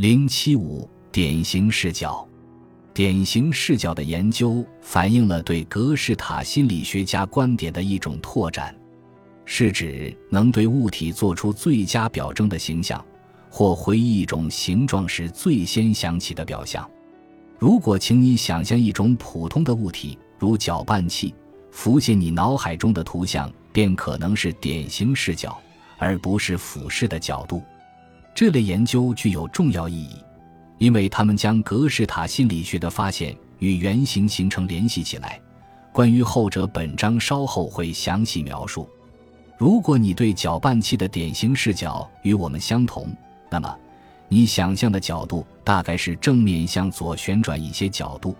零七五典型视角，典型视角的研究反映了对格式塔心理学家观点的一种拓展，是指能对物体做出最佳表征的形象，或回忆一种形状时最先想起的表象。如果请你想象一种普通的物体，如搅拌器，浮现你脑海中的图像便可能是典型视角，而不是俯视的角度。这类研究具有重要意义，因为他们将格式塔心理学的发现与原型形成联系起来。关于后者，本章稍后会详细描述。如果你对搅拌器的典型视角与我们相同，那么你想象的角度大概是正面向左旋转一些角度，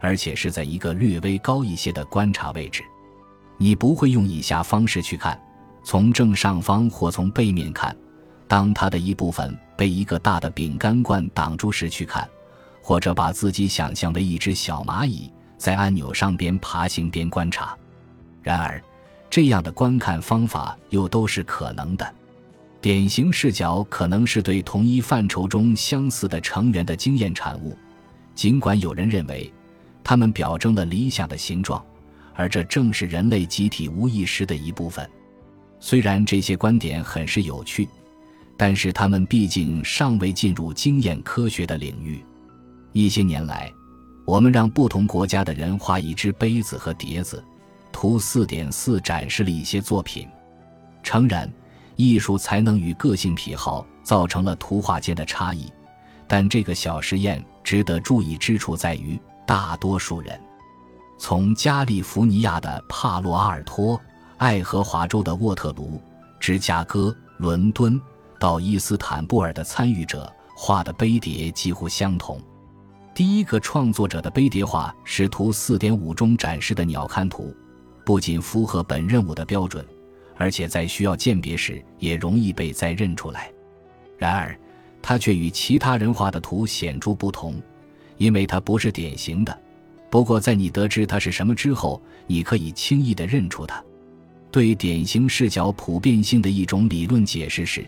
而且是在一个略微高一些的观察位置。你不会用以下方式去看：从正上方或从背面看。当它的一部分被一个大的饼干罐挡住时去看，或者把自己想象为一只小蚂蚁在按钮上边爬行边观察。然而，这样的观看方法又都是可能的。典型视角可能是对同一范畴中相似的成员的经验产物，尽管有人认为它们表征了理想的形状，而这正是人类集体无意识的一部分。虽然这些观点很是有趣。但是他们毕竟尚未进入经验科学的领域。一些年来，我们让不同国家的人画一只杯子和碟子，图四点四展示了一些作品。诚然，艺术才能与个性癖好造成了图画间的差异，但这个小实验值得注意之处在于，大多数人，从加利福尼亚的帕洛阿尔托、爱荷华州的沃特卢、芝加哥、伦敦。到伊斯坦布尔的参与者画的杯碟几乎相同。第一个创作者的杯碟画是图四点五中展示的鸟瞰图，不仅符合本任务的标准，而且在需要鉴别时也容易被再认出来。然而，它却与其他人画的图显著不同，因为它不是典型的。不过，在你得知它是什么之后，你可以轻易地认出它。对典型视角普遍性的一种理论解释是。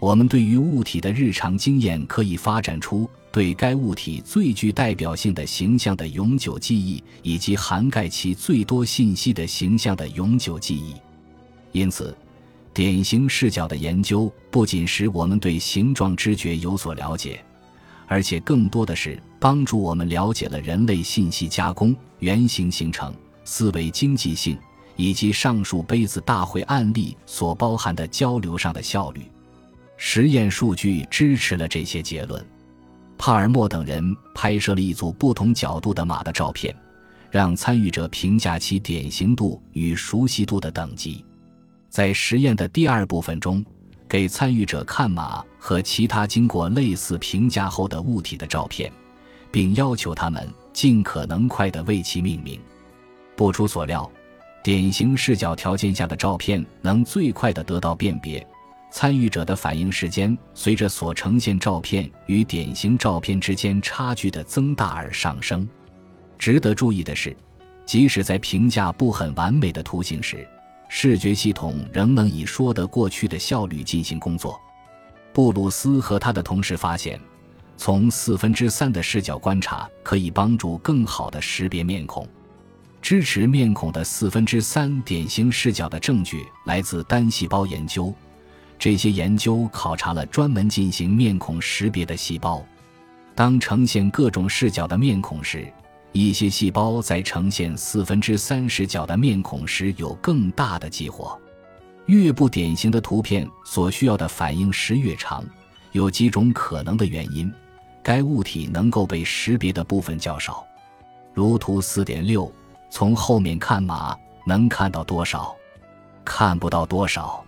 我们对于物体的日常经验可以发展出对该物体最具代表性的形象的永久记忆，以及涵盖其最多信息的形象的永久记忆。因此，典型视角的研究不仅使我们对形状知觉有所了解，而且更多的是帮助我们了解了人类信息加工、原型形成、思维经济性以及上述杯子大会案例所包含的交流上的效率。实验数据支持了这些结论。帕尔默等人拍摄了一组不同角度的马的照片，让参与者评价其典型度与熟悉度的等级。在实验的第二部分中，给参与者看马和其他经过类似评价后的物体的照片，并要求他们尽可能快地为其命名。不出所料，典型视角条件下的照片能最快地得到辨别。参与者的反应时间随着所呈现照片与典型照片之间差距的增大而上升。值得注意的是，即使在评价不很完美的图形时，视觉系统仍能以说得过去的效率进行工作。布鲁斯和他的同事发现，从四分之三的视角观察可以帮助更好地识别面孔。支持面孔的四分之三典型视角的证据来自单细胞研究。这些研究考察了专门进行面孔识别的细胞。当呈现各种视角的面孔时，一些细胞在呈现四分之三视角的面孔时有更大的激活。越不典型的图片所需要的反应时越长。有几种可能的原因：该物体能够被识别的部分较少，如图四点六，从后面看马能看到多少？看不到多少。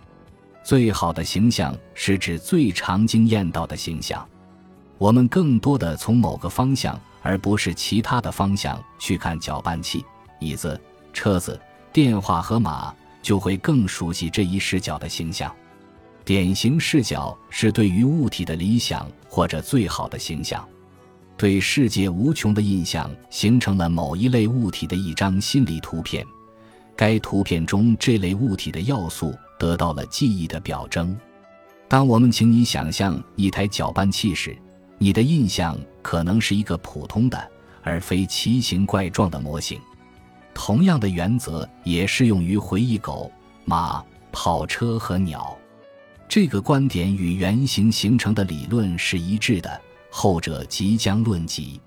最好的形象是指最常经验到的形象。我们更多的从某个方向，而不是其他的方向去看搅拌器、椅子、车子、电话和马，就会更熟悉这一视角的形象。典型视角是对于物体的理想或者最好的形象，对世界无穷的印象形成了某一类物体的一张心理图片。该图片中这类物体的要素。得到了记忆的表征。当我们请你想象一台搅拌器时，你的印象可能是一个普通的，而非奇形怪状的模型。同样的原则也适用于回忆狗、马、跑车和鸟。这个观点与原型形成的理论是一致的，后者即将论及。